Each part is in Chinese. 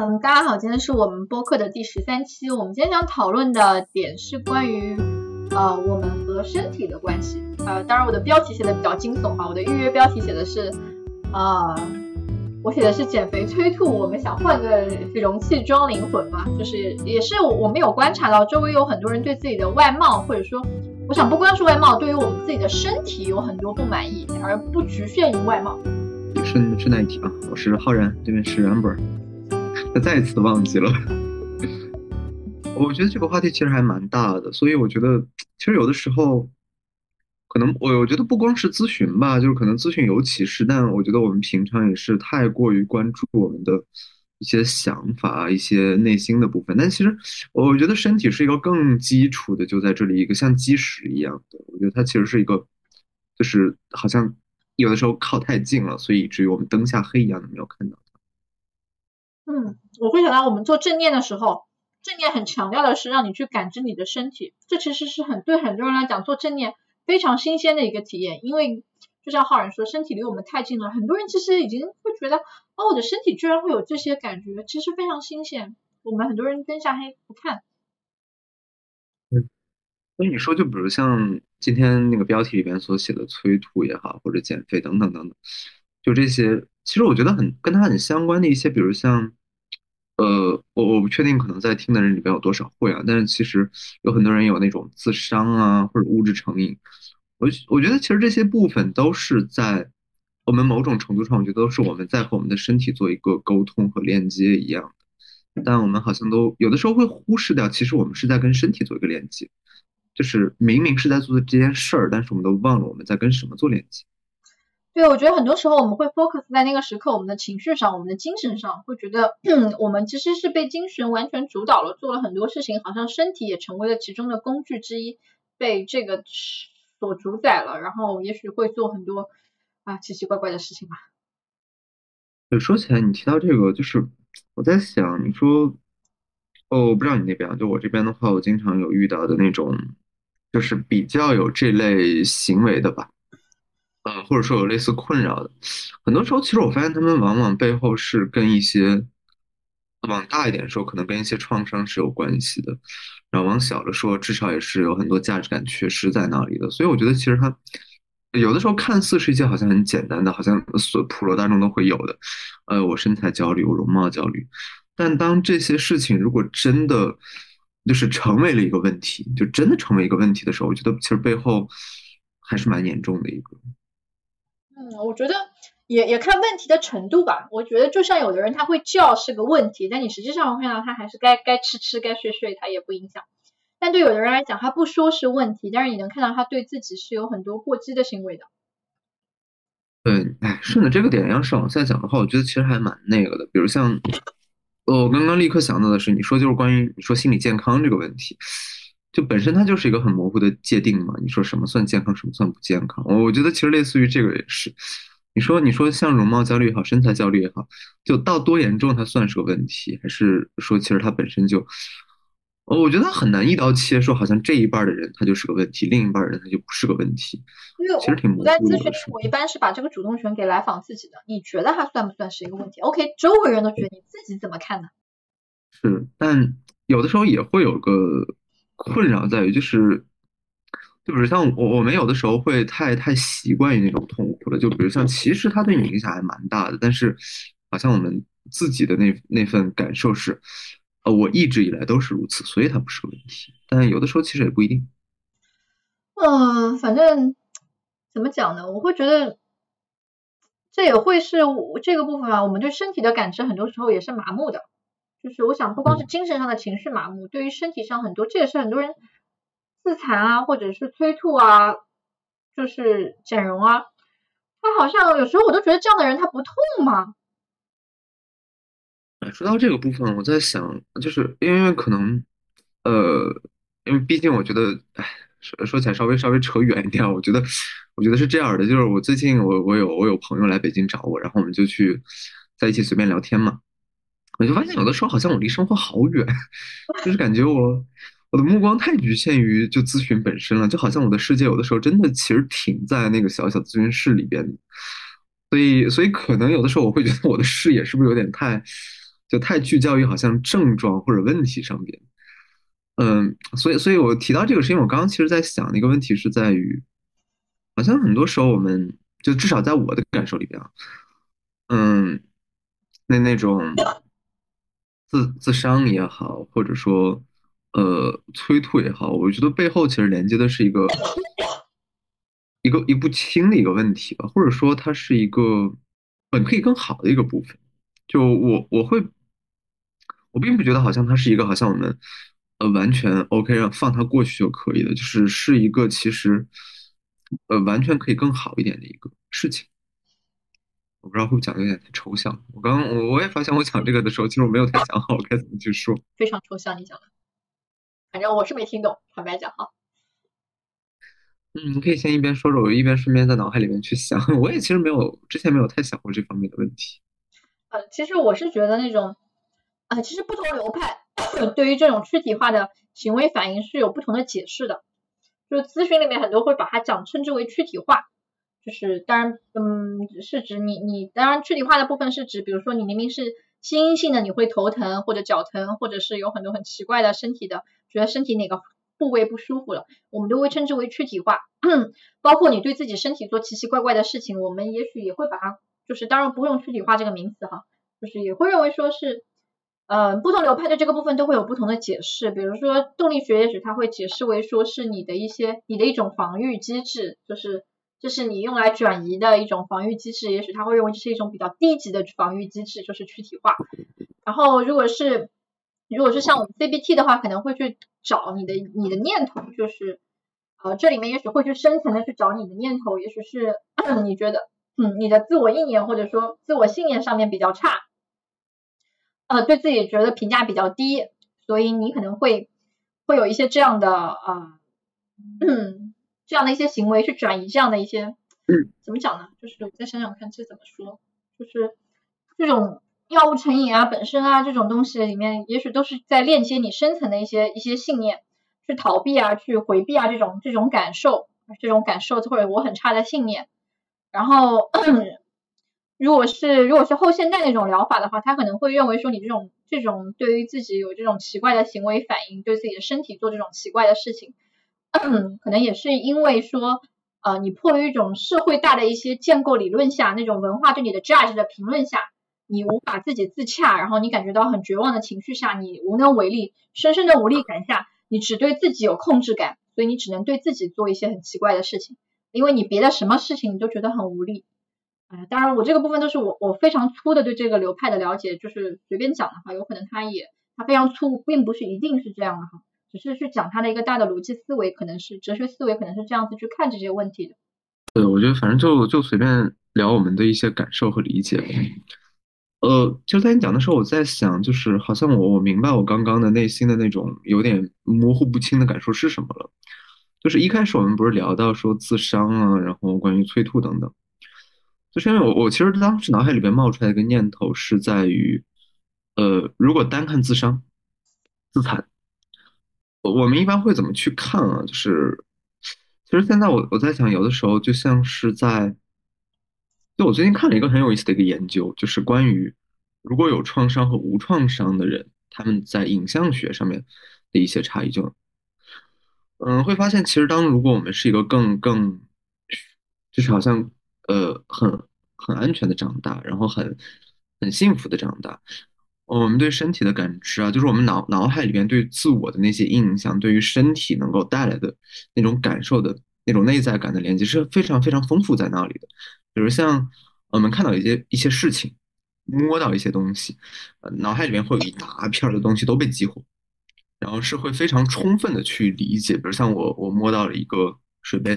嗯，大家好，今天是我们播客的第十三期。我们今天想讨论的点是关于呃我们和身体的关系。呃，当然我的标题写的比较惊悚哈，我的预约标题写的是啊，我写的是减肥催吐。我们想换个容器装灵魂嘛，就是也是我们有观察到周围有很多人对自己的外貌，或者说我想不光是外貌，对于我们自己的身体有很多不满意，而不局限于外貌。顺顺带一提啊，我是浩然，对面是 Amber。他再一次忘记了。我觉得这个话题其实还蛮大的，所以我觉得其实有的时候，可能我我觉得不光是咨询吧，就是可能咨询尤其是，但我觉得我们平常也是太过于关注我们的一些想法、一些内心的部分。但其实我觉得身体是一个更基础的，就在这里一个像基石一样的。我觉得它其实是一个，就是好像有的时候靠太近了，所以以至于我们灯下黑一样的没有看到。嗯，我会想到我们做正念的时候，正念很强调的是让你去感知你的身体，这其实是很对很多人来讲做正念非常新鲜的一个体验，因为就像浩然说，身体离我们太近了，很多人其实已经会觉得，哦，我的身体居然会有这些感觉，其实非常新鲜。我们很多人灯下黑不看。嗯，那你说，就比如像今天那个标题里边所写的催吐也好，或者减肥等等等等，就这些，其实我觉得很跟它很相关的一些，比如像。呃，我我不确定，可能在听的人里边有多少会啊？但是其实有很多人有那种自伤啊，或者物质成瘾。我我觉得其实这些部分都是在我们某种程度上，我觉得都是我们在和我们的身体做一个沟通和链接一样的。但我们好像都有的时候会忽视掉，其实我们是在跟身体做一个连接，就是明明是在做这件事儿，但是我们都忘了我们在跟什么做连接。对，我觉得很多时候我们会 focus 在那个时刻，我们的情绪上，我们的精神上，会觉得我们其实是被精神完全主导了，做了很多事情，好像身体也成为了其中的工具之一，被这个所主宰了，然后也许会做很多啊奇奇怪怪的事情吧。对，说起来，你提到这个，就是我在想，你说，哦，我不知道你那边，就我这边的话，我经常有遇到的那种，就是比较有这类行为的吧。呃，或者说有类似困扰的，很多时候其实我发现他们往往背后是跟一些，往大一点说，可能跟一些创伤是有关系的，然后往小了说，至少也是有很多价值感缺失在那里的。所以我觉得其实它有的时候看似是一件好像很简单的，好像所普罗大众都会有的，呃，我身材焦虑，我容貌焦虑，但当这些事情如果真的就是成为了一个问题，就真的成为一个问题的时候，我觉得其实背后还是蛮严重的一个。嗯我觉得也也看问题的程度吧。我觉得就像有的人他会叫是个问题，但你实际上会看到他还是该该吃吃该睡睡，他也不影响。但对有的人来讲，他不说是问题，但是你能看到他对自己是有很多过激的行为的。对，哎，顺着这个点要是往下讲的话，我觉得其实还蛮那个的。比如像，我刚刚立刻想到的是，你说就是关于你说心理健康这个问题，就本身它就是一个很模糊的界定嘛。你说什么算健康，什么算不健康？我我觉得其实类似于这个也是。你说，你说像容貌焦虑也好，身材焦虑也好，就到多严重它算是个问题，还是说其实它本身就，我觉得很难一刀切，说好像这一半的人他就是个问题，另一半人他就不是个问题。其实挺模糊的。在咨询我一般是把这个主动权给来访自己的，你觉得他算不算是一个问题？OK，周围人都觉得，你自己怎么看呢？是，但有的时候也会有个困扰在于，就是。就比如像我，我们有的时候会太太习惯于那种痛苦了。就比如像，其实它对你影响还蛮大的，但是好像我们自己的那那份感受是，呃，我一直以来都是如此，所以它不是个问题。但有的时候其实也不一定。嗯，反正怎么讲呢？我会觉得这也会是这个部分啊。我们对身体的感知很多时候也是麻木的，就是我想不光是精神上的情绪麻木，对于身体上很多，这也是很多人。自残啊，或者是催吐啊，就是整容啊，他好像有时候我都觉得这样的人他不痛吗？说到这个部分，我在想，就是因为可能，呃，因为毕竟我觉得，哎，说说起来稍微稍微扯远一点，我觉得，我觉得是这样的，就是我最近我我有我有朋友来北京找我，然后我们就去在一起随便聊天嘛，我就发现有的时候好像我离生活好远，就是感觉我。我的目光太局限于就咨询本身了，就好像我的世界有的时候真的其实停在那个小小咨询室里边，所以所以可能有的时候我会觉得我的视野是不是有点太就太聚焦于好像症状或者问题上边。嗯，所以，所以我提到这个，是因为我刚刚其实在想的一个问题是在于，好像很多时候我们就至少在我的感受里边啊，嗯，那那种自自伤也好，或者说呃催吐也好，我觉得背后其实连接的是一个一个一不清的一个问题吧，或者说它是一个本可以更好的一个部分。就我我会，我并不觉得好像它是一个好像我们。呃，完全 OK，让放它过去就可以了，就是是一个其实，呃，完全可以更好一点的一个事情。我不知道会不会讲的有点太抽象。我刚我我也发现我讲这个的时候，其实我没有太想好该怎么去说。非常抽象，你讲的，反正我是没听懂，坦白讲哈。嗯，你可以先一边说着，我一边顺便在脑海里面去想。我也其实没有之前没有太想过这方面的问题。呃，其实我是觉得那种，啊，其实不同流派。对于这种躯体化的行为反应是有不同的解释的，就是咨询里面很多会把它讲称之为躯体化，就是当然，嗯，是指你你当然躯体化的部分是指，比如说你明明是心因性的，你会头疼或者脚疼，或者是有很多很奇怪的身体的，觉得身体哪个部位不舒服了，我们都会称之为躯体化。包括你对自己身体做奇奇怪怪的事情，我们也许也会把它，就是当然不用躯体化这个名词哈，就是也会认为说是。呃，不同流派对这个部分都会有不同的解释，比如说动力学也许它会解释为说是你的一些你的一种防御机制，就是这是你用来转移的一种防御机制，也许他会认为这是一种比较低级的防御机制，就是躯体化。然后如果是如果是像我们 CBT 的话，可能会去找你的你的念头，就是呃这里面也许会去深层的去找你的念头，也许是你觉得嗯你的自我意念或者说自我信念上面比较差。呃，对自己觉得评价比较低，所以你可能会会有一些这样的啊，这样的一些行为去转移这样的一些，嗯怎么讲呢？就是我再想想看这怎么说，就是这种药物成瘾啊，本身啊这种东西里面，也许都是在链接你深层的一些一些信念，去逃避啊，去回避啊这种这种感受，这种感受或者我很差的信念，然后。如果是如果是后现代那种疗法的话，他可能会认为说你这种这种对于自己有这种奇怪的行为反应，对自己的身体做这种奇怪的事情，可能也是因为说呃你迫于一种社会大的一些建构理论下，那种文化对你的 judge 的评论下，你无法自己自洽，然后你感觉到很绝望的情绪下，你无能为力，深深的无力感下，你只对自己有控制感，所以你只能对自己做一些很奇怪的事情，因为你别的什么事情你都觉得很无力。哎，当然，我这个部分都是我我非常粗的对这个流派的了解，就是随便讲的话，有可能他也他非常粗，并不是一定是这样的哈，只是去讲他的一个大的逻辑思维，可能是哲学思维，可能是这样子去看这些问题的。对，我觉得反正就就随便聊我们的一些感受和理解。呃，就在你讲的时候，我在想，就是好像我我明白我刚刚的内心的那种有点模糊不清的感受是什么了。就是一开始我们不是聊到说自伤啊，然后关于催吐等等。就是因为我我其实当时脑海里边冒出来一个念头是在于，呃，如果单看自伤、自残，我们一般会怎么去看啊？就是，其实现在我我在想，有的时候就像是在，就我最近看了一个很有意思的一个研究，就是关于如果有创伤和无创伤的人，他们在影像学上面的一些差异，就，嗯，会发现其实当如果我们是一个更更，就是好像。呃，很很安全的长大，然后很很幸福的长大。我们对身体的感知啊，就是我们脑脑海里边对自我的那些印象，对于身体能够带来的那种感受的那种内在感的连接是非常非常丰富在那里的。比如像我们看到一些一些事情，摸到一些东西，呃，脑海里面会有一大片的东西都被激活，然后是会非常充分的去理解。比如像我我摸到了一个水杯。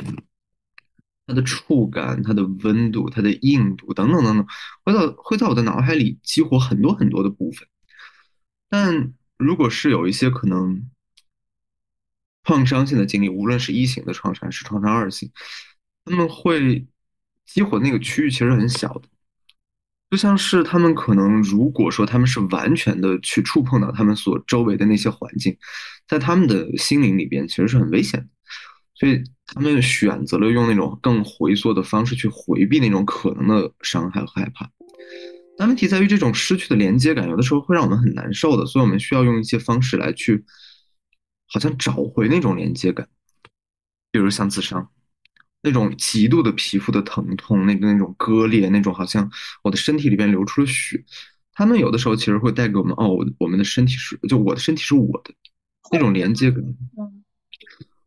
它的触感、它的温度、它的硬度等等等等，会在会在我的脑海里激活很多很多的部分。但如果是有一些可能创伤性的经历，无论是一型的创伤还是创伤二型，他们会激活那个区域其实很小的，就像是他们可能如果说他们是完全的去触碰到他们所周围的那些环境，在他们的心灵里边其实是很危险的。所以他们选择了用那种更回缩的方式去回避那种可能的伤害和害怕。但问题在于这种失去的连接感，有的时候会让我们很难受的，所以我们需要用一些方式来去，好像找回那种连接感，比如像自伤，那种极度的皮肤的疼痛，那个那种割裂，那种好像我的身体里边流出了血，他们有的时候其实会带给我们，哦，我我们的身体是，就我的身体是我的那种连接感，嗯，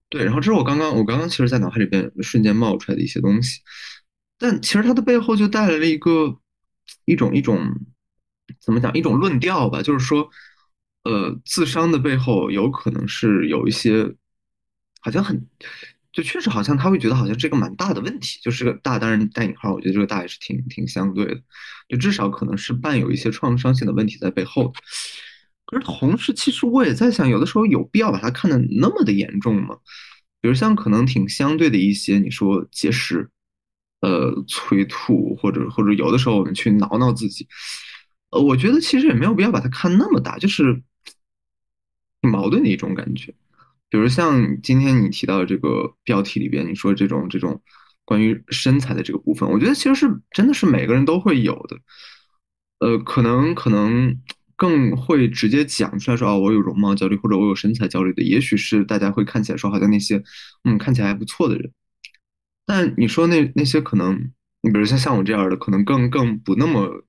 对，然后这是我刚刚我刚刚其实在脑海里边瞬间冒出来的一些东西，但其实它的背后就带来了一个。一种一种怎么讲？一种论调吧，就是说，呃，自伤的背后有可能是有一些，好像很，就确实好像他会觉得好像这个蛮大的问题，就是个大，当然带引号，我觉得这个大也是挺挺相对的，就至少可能是伴有一些创伤性的问题在背后的。可是同时，其实我也在想，有的时候有必要把它看得那么的严重吗？比如像可能挺相对的一些，你说节食。呃，催吐或者或者有的时候我们去挠挠自己，呃，我觉得其实也没有必要把它看那么大，就是挺矛盾的一种感觉。比如像今天你提到这个标题里边，你说这种这种关于身材的这个部分，我觉得其实是真的是每个人都会有的。呃，可能可能更会直接讲出来说，哦，我有容貌焦虑或者我有身材焦虑的，也许是大家会看起来说好像那些嗯看起来还不错的人。但你说那那些可能，你比如像像我这样的，可能更更不那么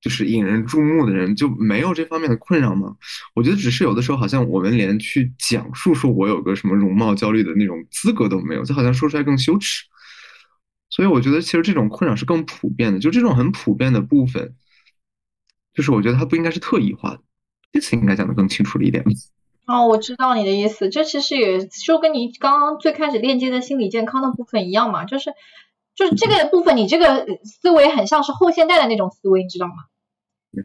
就是引人注目的人，就没有这方面的困扰吗？我觉得只是有的时候，好像我们连去讲述说我有个什么容貌焦虑的那种资格都没有，就好像说出来更羞耻。所以我觉得其实这种困扰是更普遍的，就这种很普遍的部分，就是我觉得它不应该是特异化的，这次应该讲的更清楚了一点。哦，我知道你的意思，这其实也就跟你刚刚最开始链接的心理健康的部分一样嘛，就是就是这个部分，你这个思维很像是后现代的那种思维，你知道吗？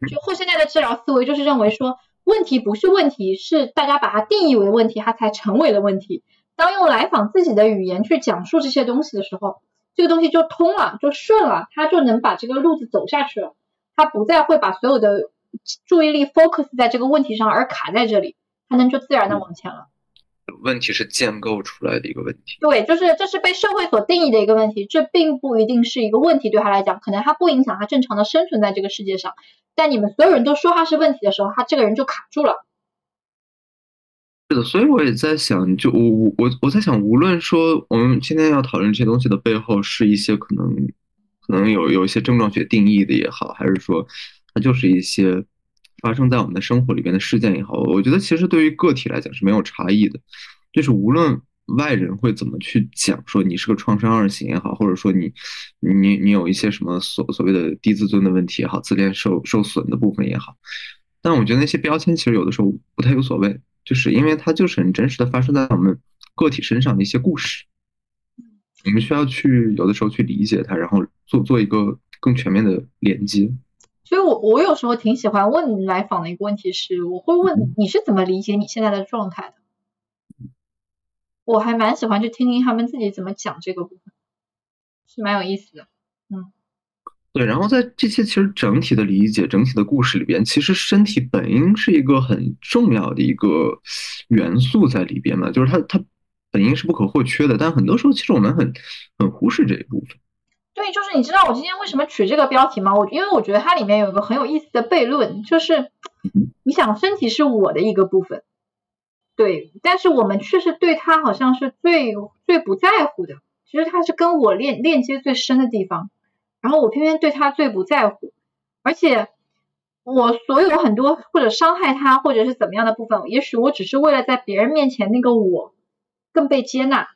就后现代的治疗思维就是认为说问题不是问题，是大家把它定义为问题，它才成为了问题。当用来访自己的语言去讲述这些东西的时候，这个东西就通了，就顺了，他就能把这个路子走下去了，他不再会把所有的注意力 focus 在这个问题上而卡在这里。他能就自然的往前了。问题是建构出来的一个问题。对，就是这是被社会所定义的一个问题，这并不一定是一个问题，对他来讲，可能他不影响他正常的生存在这个世界上。但你们所有人都说他是问题的时候，他这个人就卡住了。是的，所以我也在想，就我我我我在想，无论说我们今天要讨论这些东西的背后，是一些可能可能有有一些症状学定义的也好，还是说它就是一些。发生在我们的生活里边的事件也好，我觉得其实对于个体来讲是没有差异的，就是无论外人会怎么去讲，说你是个创伤二型也好，或者说你你你有一些什么所所谓的低自尊的问题也好，自恋受受损的部分也好，但我觉得那些标签其实有的时候不太有所谓，就是因为它就是很真实的发生在我们个体身上的一些故事，我们需要去有的时候去理解它，然后做做一个更全面的连接。所以，我我有时候挺喜欢问来访的一个问题是，我会问你是怎么理解你现在的状态的？我还蛮喜欢去听听他们自己怎么讲这个部分，是蛮有意思的。嗯，对。然后在这些其实整体的理解、整体的故事里边，其实身体本应是一个很重要的一个元素在里边嘛，就是它它本应是不可或缺的。但很多时候，其实我们很很忽视这一部分。对，就是你知道我今天为什么取这个标题吗？我因为我觉得它里面有一个很有意思的悖论，就是你想身体是我的一个部分，对，但是我们却是对它好像是最最不在乎的，其实它是跟我链链接最深的地方，然后我偏偏对它最不在乎，而且我所有很多或者伤害它或者是怎么样的部分，也许我只是为了在别人面前那个我更被接纳。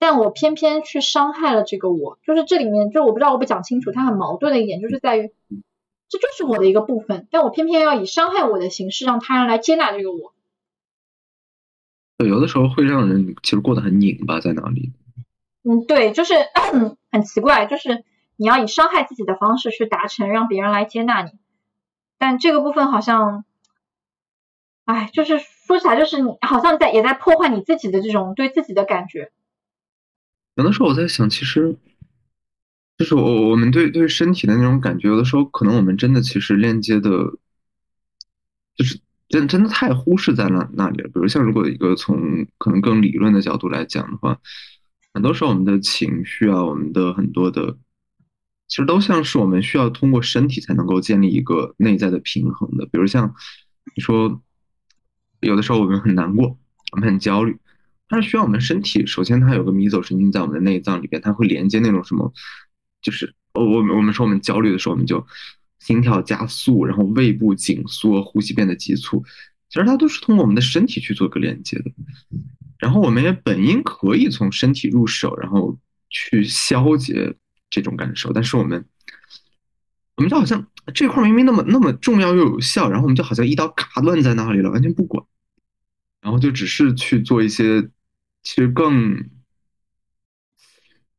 但我偏偏去伤害了这个我，就是这里面，就我不知道我不讲清楚，它很矛盾的一点就是在于，这就是我的一个部分，但我偏偏要以伤害我的形式让他人来接纳这个我。对，有的时候会让人其实过得很拧巴，在哪里？嗯，对，就是 很奇怪，就是你要以伤害自己的方式去达成让别人来接纳你，但这个部分好像，哎，就是说起来就是你好像在也在破坏你自己的这种对自己的感觉。有的时候我在想，其实就是我我们对对身体的那种感觉，有的时候可能我们真的其实链接的，就是真真的太忽视在那那里了。比如像如果一个从可能更理论的角度来讲的话，很多时候我们的情绪啊，我们的很多的其实都像是我们需要通过身体才能够建立一个内在的平衡的。比如像你说，有的时候我们很难过，我们很焦虑，它是需要我们身体首先它有个迷走神经在我们的内脏里边，它会连接那种什么，就是我我我们说我们焦虑的时候，我们就心跳加速，然后胃部紧缩，呼吸变得急促，其实它都是通过我们的身体去做个连接的。然后我们也本应可以从身体入手，然后去消解。这种感受，但是我们，我们就好像这块明明那么那么重要又有效，然后我们就好像一刀卡断在那里了，完全不管，然后就只是去做一些其实更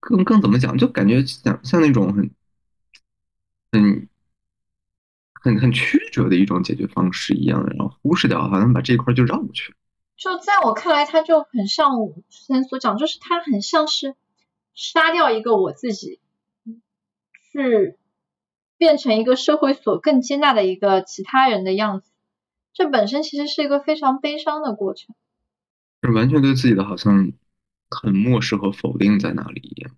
更更怎么讲，就感觉像像那种很很很很曲折的一种解决方式一样，然后忽视掉，好像把这一块就绕过去了。就在我看来，它就很像我之前所讲，就是它很像是杀掉一个我自己。是变成一个社会所更接纳的一个其他人的样子，这本身其实是一个非常悲伤的过程。是完全对自己的好像很漠视和否定在那里一样。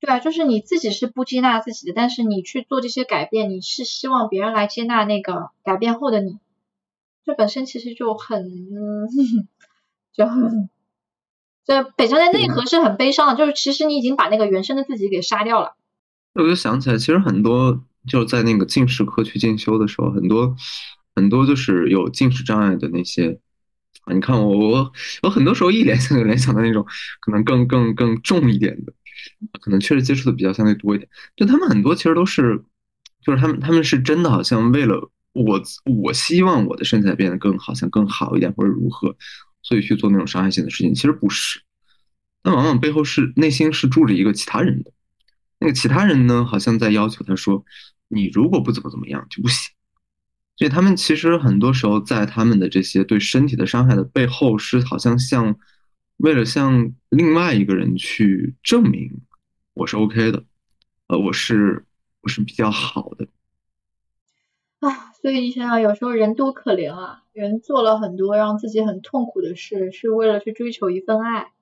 对啊，就是你自己是不接纳自己的，但是你去做这些改变，你是希望别人来接纳那个改变后的你。这本身其实就很就很，这北上的内核是很悲伤的，就是其实你已经把那个原生的自己给杀掉了。我就想起来，其实很多就是在那个进士科去进修的时候，很多很多就是有进食障碍的那些啊。你看我我我很多时候一联想就联想到那种可能更更更重一点的，可能确实接触的比较相对多一点。就他们很多其实都是，就是他们他们是真的好像为了我我希望我的身材变得更好，像更好一点或者如何，所以去做那种伤害性的事情。其实不是，那往往背后是内心是住着一个其他人的。那个其他人呢，好像在要求他说：“你如果不怎么怎么样就不行。”所以他们其实很多时候在他们的这些对身体的伤害的背后，是好像像为了向另外一个人去证明我是 OK 的，呃，我是我是比较好的。啊，所以你想想，有时候人多可怜啊！人做了很多让自己很痛苦的事，是为了去追求一份爱，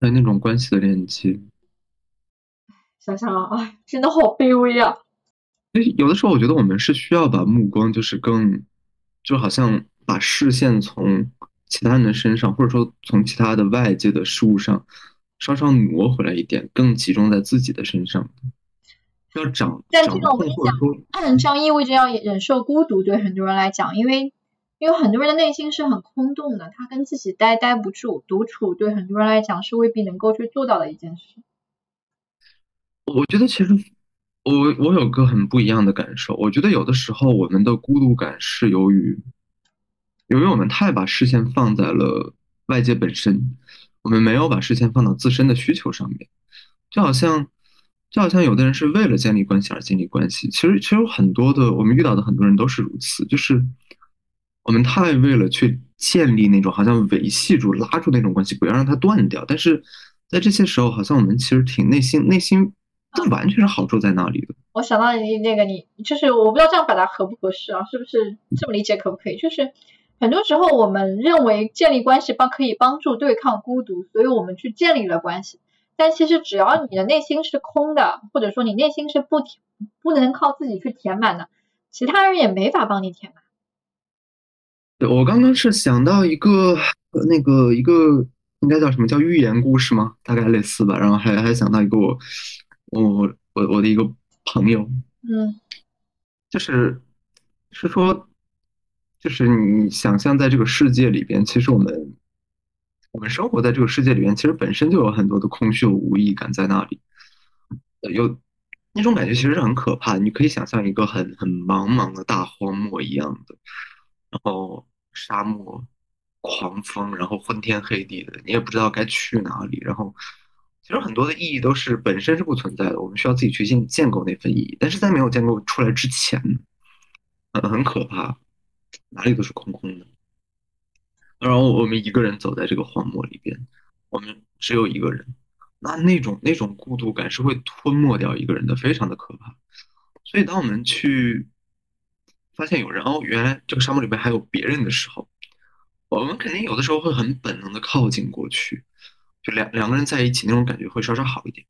有那种关系的链接。想想啊，哎，真的好卑微啊！有的时候我觉得我们是需要把目光，就是更，就好像把视线从其他人的身上，或者说从其他的外界的事物上，稍稍挪回来一点，更集中在自己的身上。要长，但这种我跟你讲，这样意味着要忍受孤独，对很多人来讲，因为因为很多人的内心是很空洞的，他跟自己待待不住，独处对很多人来讲是未必能够去做到的一件事。我觉得其实我我有个很不一样的感受，我觉得有的时候我们的孤独感是由于，由于我们太把视线放在了外界本身，我们没有把视线放到自身的需求上面，就好像就好像有的人是为了建立关系而建立关系，其实其实有很多的我们遇到的很多人都是如此，就是我们太为了去建立那种好像维系住拉住那种关系，不要让它断掉，但是在这些时候，好像我们其实挺内心内心。这完全是好处在那里的。我想到你那个，你就是我不知道这样表达合不合适啊？是不是这么理解可不可以？就是很多时候我们认为建立关系帮可以帮助对抗孤独，所以我们去建立了关系。但其实只要你的内心是空的，或者说你内心是不填不能靠自己去填满的，其他人也没法帮你填满。对，我刚刚是想到一个那个一个应该叫什么叫寓言故事吗？大概类似吧。然后还还想到一个我。我我我的一个朋友，嗯，就是是说，就是你想象在这个世界里边，其实我们我们生活在这个世界里边，其实本身就有很多的空虚和无意感在那里，有那种感觉其实是很可怕。你可以想象一个很很茫茫的大荒漠一样的，然后沙漠、狂风，然后昏天黑地的，你也不知道该去哪里，然后。其实很多的意义都是本身是不存在的，我们需要自己去建建构那份意义。但是在没有建构出来之前，呃，很可怕，哪里都是空空的。然后我们一个人走在这个荒漠里边，我们只有一个人，那那种那种孤独感是会吞没掉一个人的，非常的可怕。所以当我们去发现有人哦，原来这个沙漠里边还有别人的时候，我们肯定有的时候会很本能的靠近过去。就两两个人在一起那种感觉会稍稍好一点，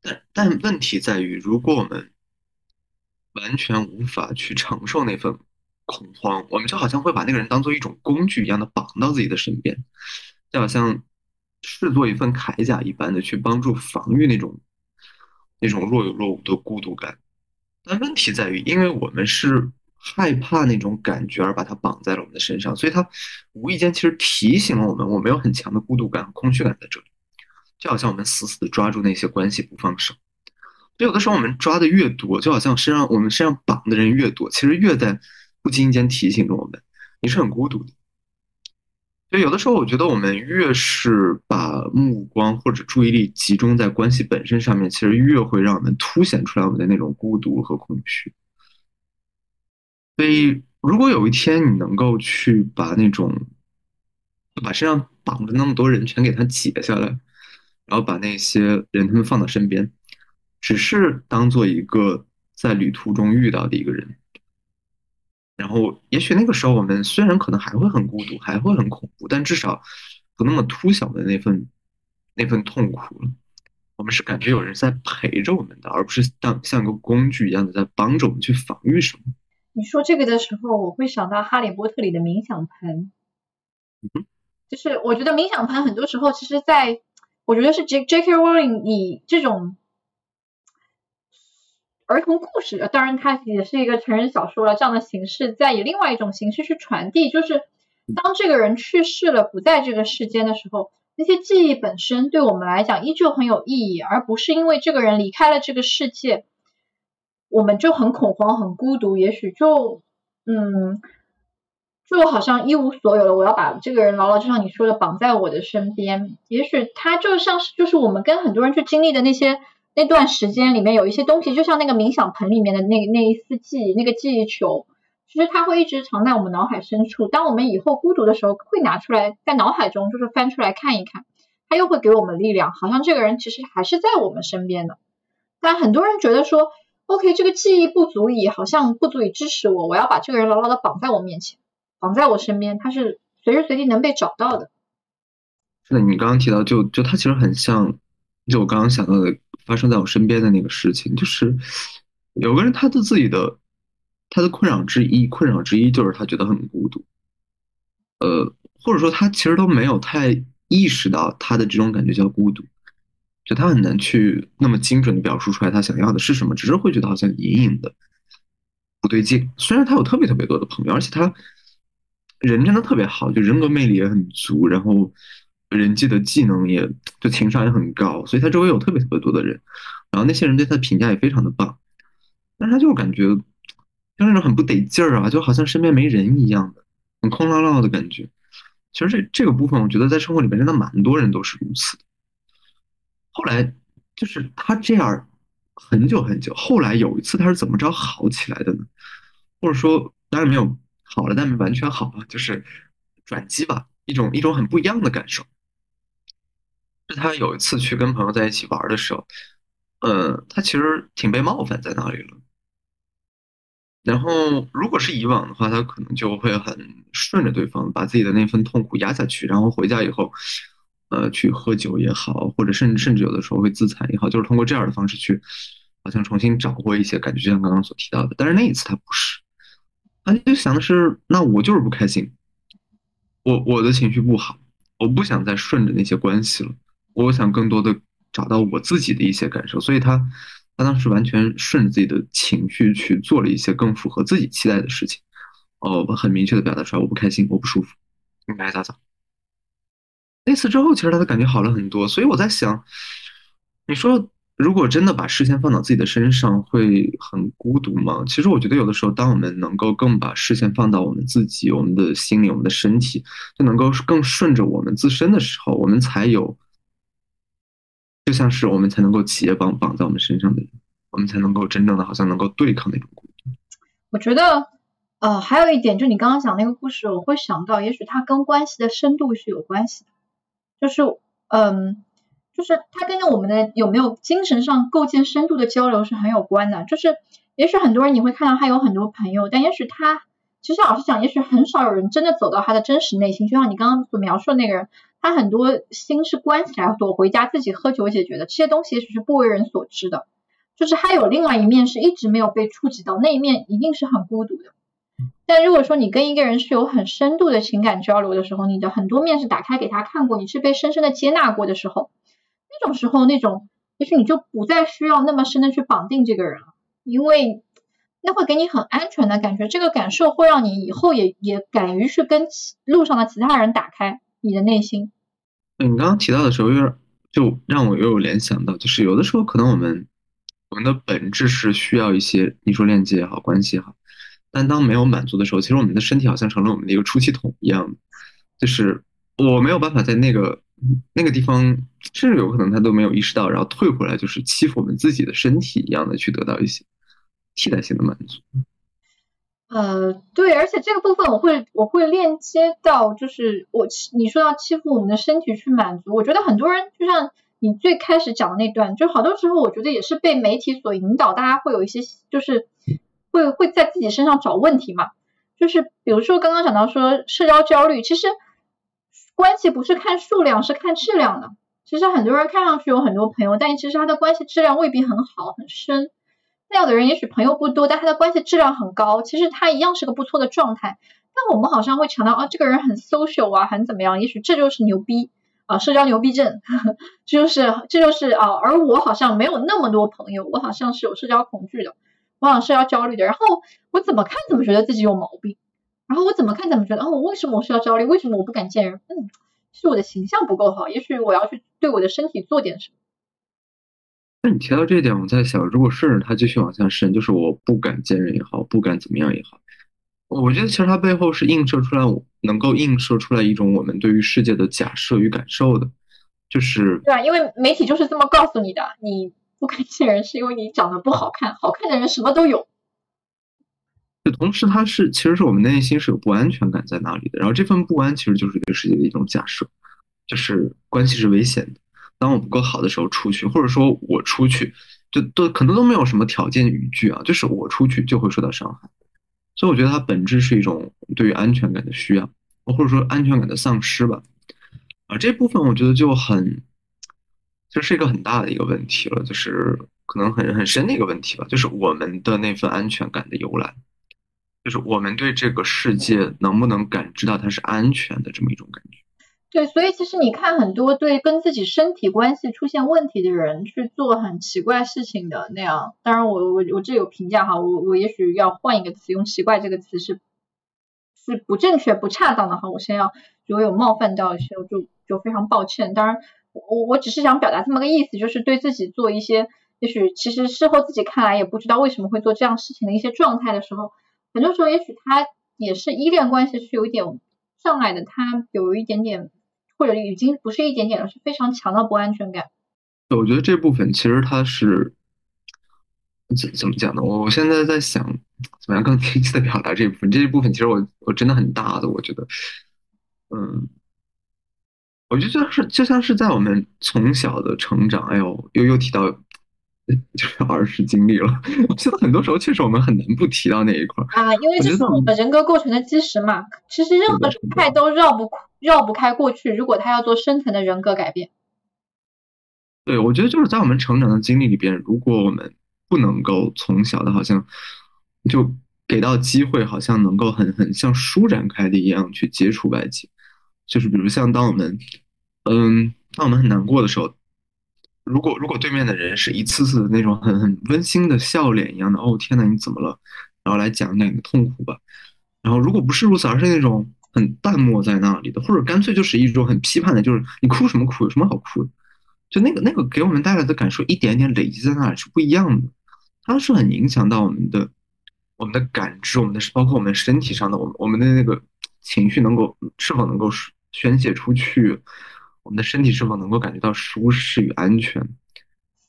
但但问题在于，如果我们完全无法去承受那份恐慌，我们就好像会把那个人当做一种工具一样的绑到自己的身边，就好像视作一份铠甲一般的去帮助防御那种那种若有若无的孤独感。但问题在于，因为我们是害怕那种感觉而把它绑在了我们的身上，所以它无意间其实提醒了我们，我们有很强的孤独感和空虚感在这里，就好像我们死死的抓住那些关系不放手。所以有的时候我们抓的越多，就好像身上我们身上绑的人越多，其实越在不经意间提醒着我们，你是很孤独的。所以有的时候，我觉得我们越是把目光或者注意力集中在关系本身上面，其实越会让我们凸显出来我们的那种孤独和空虚。所以，如果有一天你能够去把那种把身上绑着那么多人全给他解下来，然后把那些人他们放到身边。只是当做一个在旅途中遇到的一个人，然后也许那个时候我们虽然可能还会很孤独，还会很恐怖，但至少不那么突显的那份那份痛苦了。我们是感觉有人在陪着我们的，而不是当像个工具一样的在帮着我们去防御什么。你说这个的时候，我会想到《哈利波特》里的冥想盆，就是我觉得冥想盆很多时候其实在，我觉得是 J J K Rowling 以这种。儿童故事，当然它也是一个成人小说了。这样的形式在以另外一种形式去传递，就是当这个人去世了，不在这个世间的时候，那些记忆本身对我们来讲依旧很有意义，而不是因为这个人离开了这个世界，我们就很恐慌、很孤独，也许就嗯，就好像一无所有了。我要把这个人牢牢，就像你说的，绑在我的身边。也许他就像是，就是我们跟很多人去经历的那些。那段时间里面有一些东西，就像那个冥想盆里面的那那一丝记忆，那个记忆球，其实它会一直藏在我们脑海深处。当我们以后孤独的时候，会拿出来，在脑海中就是翻出来看一看，它又会给我们力量，好像这个人其实还是在我们身边的。但很多人觉得说，OK，这个记忆不足以，好像不足以支持我，我要把这个人牢牢的绑在我面前，绑在我身边，他是随时随地能被找到的。是的，你刚刚提到，就就他其实很像，就我刚刚想到的。发生在我身边的那个事情，就是有个人他的自己的他的困扰之一，困扰之一就是他觉得很孤独，呃，或者说他其实都没有太意识到他的这种感觉叫孤独，就他很难去那么精准的表述出来他想要的是什么，只是会觉得好像隐隐的不对劲。虽然他有特别特别多的朋友，而且他人真的特别好，就人格魅力也很足，然后。人际的技能也就情商也很高，所以他周围有特别特别多的人，然后那些人对他的评价也非常的棒，但是他就感觉就那种很不得劲儿啊，就好像身边没人一样的，很空落落的感觉。其实这这个部分，我觉得在生活里面真的蛮多人都是如此的。后来就是他这样很久很久，后来有一次他是怎么着好起来的呢？或者说当然没有好了，但没完全好了，就是转机吧，一种一种很不一样的感受。是他有一次去跟朋友在一起玩的时候，呃，他其实挺被冒犯在那里了。然后，如果是以往的话，他可能就会很顺着对方，把自己的那份痛苦压下去，然后回家以后，呃，去喝酒也好，或者甚至甚至有的时候会自残也好，就是通过这样的方式去，好像重新找回一些感觉，就像刚刚所提到的。但是那一次他不是，他就想的是，那我就是不开心，我我的情绪不好，我不想再顺着那些关系了。我想更多的找到我自己的一些感受，所以他他当时完全顺着自己的情绪去做了一些更符合自己期待的事情。哦，很明确的表达出来，我不开心，我不舒服，你爱咋咋。那次之后，其实他的感觉好了很多。所以我在想，你说如果真的把视线放到自己的身上，会很孤独吗？其实我觉得有的时候，当我们能够更把视线放到我们自己、我们的心理、我们的身体，就能够更顺着我们自身的时候，我们才有。就像是我们才能够企业绑绑在我们身上的，我们才能够真正的好像能够对抗那种孤独。我觉得，呃，还有一点，就你刚刚讲那个故事，我会想到，也许它跟关系的深度是有关系的，就是，嗯，就是它跟着我们的有没有精神上构建深度的交流是很有关的。就是，也许很多人你会看到他有很多朋友，但也许他，其实老实讲，也许很少有人真的走到他的真实内心，就像你刚刚所描述的那个人。他很多心是关起来躲回家自己喝酒解决的，这些东西也许是不为人所知的。就是他有另外一面是一直没有被触及到，那一面一定是很孤独的。但如果说你跟一个人是有很深度的情感交流的时候，你的很多面是打开给他看过，你是被深深的接纳过的时候，那种时候那种，也许你就不再需要那么深的去绑定这个人了，因为那会给你很安全的感觉，这个感受会让你以后也也敢于去跟路上的其他人打开你的内心。你刚刚提到的时候，有点就让我又有联想到，就是有的时候可能我们。我们的本质是需要一些，你说链接也好，关系也好，但当没有满足的时候，其实我们的身体好像成了我们的一个出气筒一样，就是我没有办法在那个那个地方，甚至有可能他都没有意识到，然后退回来，就是欺负我们自己的身体一样的去得到一些替代性的满足。呃，对，而且这个部分我会我会链接到，就是我你说要欺负我们的身体去满足，我觉得很多人就像。你最开始讲的那段，就好多时候我觉得也是被媒体所引导，大家会有一些就是会会在自己身上找问题嘛。就是比如说刚刚讲到说社交焦虑，其实关系不是看数量，是看质量的。其实很多人看上去有很多朋友，但其实他的关系质量未必很好很深。那有的人也许朋友不多，但他的关系质量很高，其实他一样是个不错的状态。但我们好像会强调啊，这个人很 social 啊，很怎么样？也许这就是牛逼。啊，社交牛逼症，这就是这就是啊，而我好像没有那么多朋友，我好像是有社交恐惧的，我好像社交焦虑的，然后我怎么看怎么觉得自己有毛病，然后我怎么看怎么觉得，哦，我为什么我是要焦虑？为什么我不敢见人？嗯，是我的形象不够好，也许我要去对我的身体做点什么。那你提到这一点，我在想，如果顺着它继续往下深，就是我不敢见人也好，不敢怎么样也好。我觉得其实它背后是映射出来，能够映射出来一种我们对于世界的假设与感受的，就是对啊，因为媒体就是这么告诉你的，你不敢见人是因为你长得不好看，好看的人什么都有。就同时，它是其实是我们内心是有不安全感在那里的，然后这份不安其实就是对世界的一种假设，就是关系是危险的。当我不够好的时候出去，或者说我出去，就都可能都没有什么条件语句啊，就是我出去就会受到伤害。所以我觉得它本质是一种对于安全感的需要，或者说安全感的丧失吧。啊，这部分我觉得就很，这是一个很大的一个问题了，就是可能很很深的一个问题吧，就是我们的那份安全感的由来，就是我们对这个世界能不能感知到它是安全的这么一种感觉。对，所以其实你看很多对跟自己身体关系出现问题的人去做很奇怪事情的那样，当然我我我这有评价哈，我我也许要换一个词，用奇怪这个词是是不正确不恰当的哈，我先要如果有冒犯到一些，我就就非常抱歉。当然我我只是想表达这么个意思，就是对自己做一些也许其实事后自己看来也不知道为什么会做这样事情的一些状态的时候，很多时候也许他也是依恋关系是有一点障碍的，他有一点点。或者已经不是一点点了，是非常强的不安全感。我觉得这部分其实它是怎怎么讲呢？我我现在在想，怎么样更清晰的表达这部分？这一部分其实我我真的很大的，我觉得，嗯，我觉得就是就像是在我们从小的成长，哎呦，又又提到。就是儿时经历了，我觉得很多时候确实我们很难不提到那一块啊，因为这是我们人格构成的基石嘛。其实任何状态都绕不绕不开过去，如果他要做深层的人格改变。对，我觉得就是在我们成长的经历里边，如果我们不能够从小的，好像就给到机会，好像能够很很像舒展开的一样去接触外界，就是比如像当我们嗯，当我们很难过的时候。如果如果对面的人是一次次的那种很很温馨的笑脸一样的，哦天呐，你怎么了？然后来讲讲你的痛苦吧。然后如果不是如此，而是那种很淡漠在那里的，或者干脆就是一种很批判的，就是你哭什么哭？有什么好哭的？就那个那个给我们带来的感受，一点点累积在那里是不一样的。它是很影响到我们的我们的感知，我们的包括我们身体上的，我们我们的那个情绪能够是否能够是宣泄出去。我们的身体是否能够感觉到舒适与安全？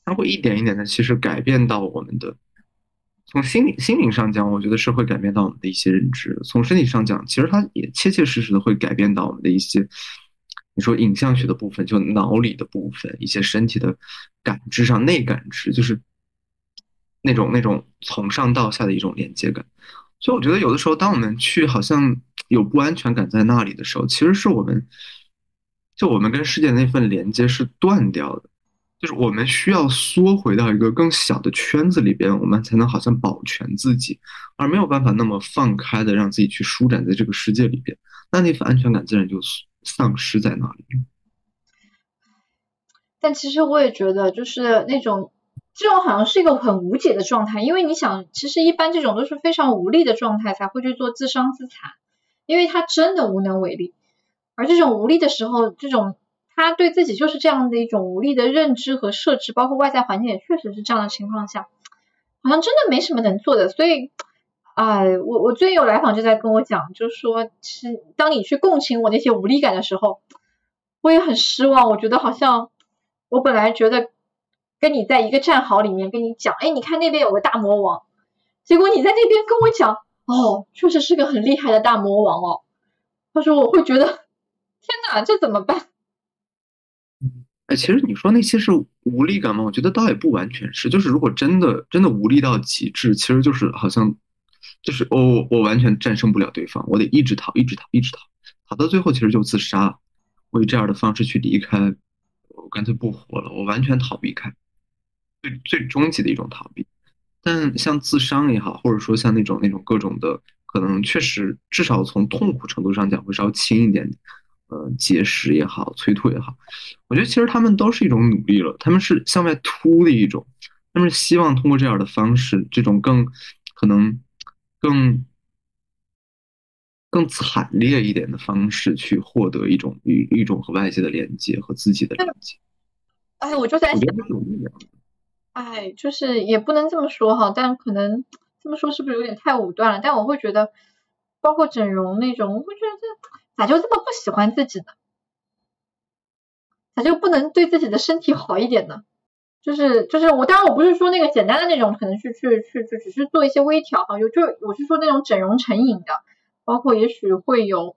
它会一点一点的，其实改变到我们的。从心理心灵上讲，我觉得是会改变到我们的一些认知；从身体上讲，其实它也切切实实的会改变到我们的一些，你说影像学的部分，就脑里的部分，一些身体的感知上内感知，就是那种那种从上到下的一种连接感。所以我觉得有的时候，当我们去好像有不安全感在那里的时候，其实是我们。就我们跟世界的那份连接是断掉的，就是我们需要缩回到一个更小的圈子里边，我们才能好像保全自己，而没有办法那么放开的让自己去舒展在这个世界里边，那那份安全感自然就丧失在那里。但其实我也觉得，就是那种这种好像是一个很无解的状态，因为你想，其实一般这种都是非常无力的状态才会去做自伤自残，因为他真的无能为力。而这种无力的时候，这种他对自己就是这样的一种无力的认知和设置，包括外在环境也确实是这样的情况下，好像真的没什么能做的。所以，哎，我我最近有来访就在跟我讲，就是说，其实当你去共情我那些无力感的时候，我也很失望。我觉得好像。我本来觉得跟你在一个战壕里面跟你讲，哎，你看那边有个大魔王，结果你在那边跟我讲，哦，确实是个很厉害的大魔王哦。他说我会觉得，天哪，这怎么办？哎，其实你说那些是无力感吗？我觉得倒也不完全是，就是如果真的真的无力到极致，其实就是好像就是我我完全战胜不了对方，我得一直逃，一直逃，一直逃，逃到最后其实就自杀，我以这样的方式去离开。我干脆不活了，我完全逃避开，最最终极的一种逃避。但像自伤也好，或者说像那种那种各种的，可能确实至少从痛苦程度上讲会稍微轻一点。呃，节食也好，催吐也好，我觉得其实他们都是一种努力了，他们是向外突的一种，他们是希望通过这样的方式，这种更可能更。更惨烈一点的方式去获得一种一一种和外界的连接和自己的连接。哎，我就在想，哎，就是也不能这么说哈，但可能这么说是不是有点太武断了？但我会觉得，包括整容那种，我会觉得咋就这么不喜欢自己呢？咋就不能对自己的身体好一点呢？就是就是我当然我不是说那个简单的那种，可能去去去去只是做一些微调哈，有就我是说那种整容成瘾的。包括也许会有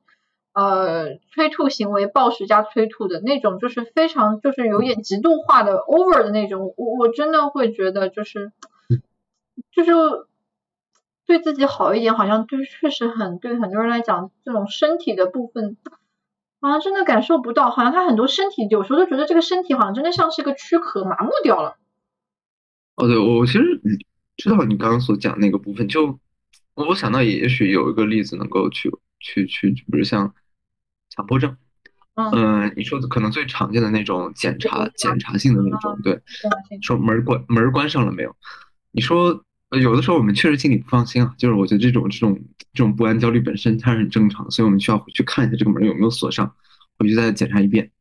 呃催吐行为，暴食加催吐的那种，就是非常就是有点极度化的 over 的那种，我我真的会觉得就是 就是对自己好一点，好像对确实很对很多人来讲，这种身体的部分好像真的感受不到，好像他很多身体有时候都觉得这个身体好像真的像是一个躯壳麻木掉了。哦，对我其实知道你刚刚所讲那个部分就。我我想到也许有一个例子能够去去去，比如像强迫症，嗯，你说的可能最常见的那种检查检查性的那种，对，说门关门关上了没有？你说有的时候我们确实心里不放心啊，就是我觉得这种这种这种不安焦虑本身它是很正常的，所以我们需要回去看一下这个门有没有锁上，回去再检查一遍。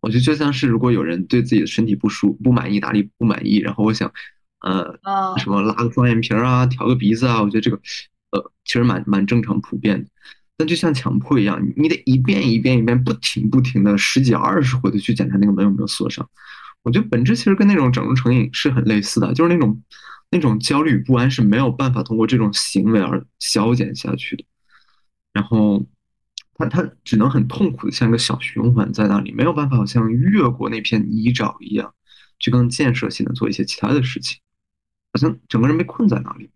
我觉得就像是如果有人对自己的身体不舒不满意哪里不满意，然后我想呃什么拉个双眼皮啊，调个鼻子啊，我觉得这个。呃，其实蛮蛮正常普遍的，但就像强迫一样，你得一遍一遍一遍不停不停的十几二十回的去检查那个门有没有锁上。我觉得本质其实跟那种整容成瘾是很类似的，就是那种那种焦虑不安是没有办法通过这种行为而消减下去的。然后他他只能很痛苦的像一个小循环在那里，没有办法像越过那片泥沼一样，去更建设性的做一些其他的事情，好像整个人被困在那里。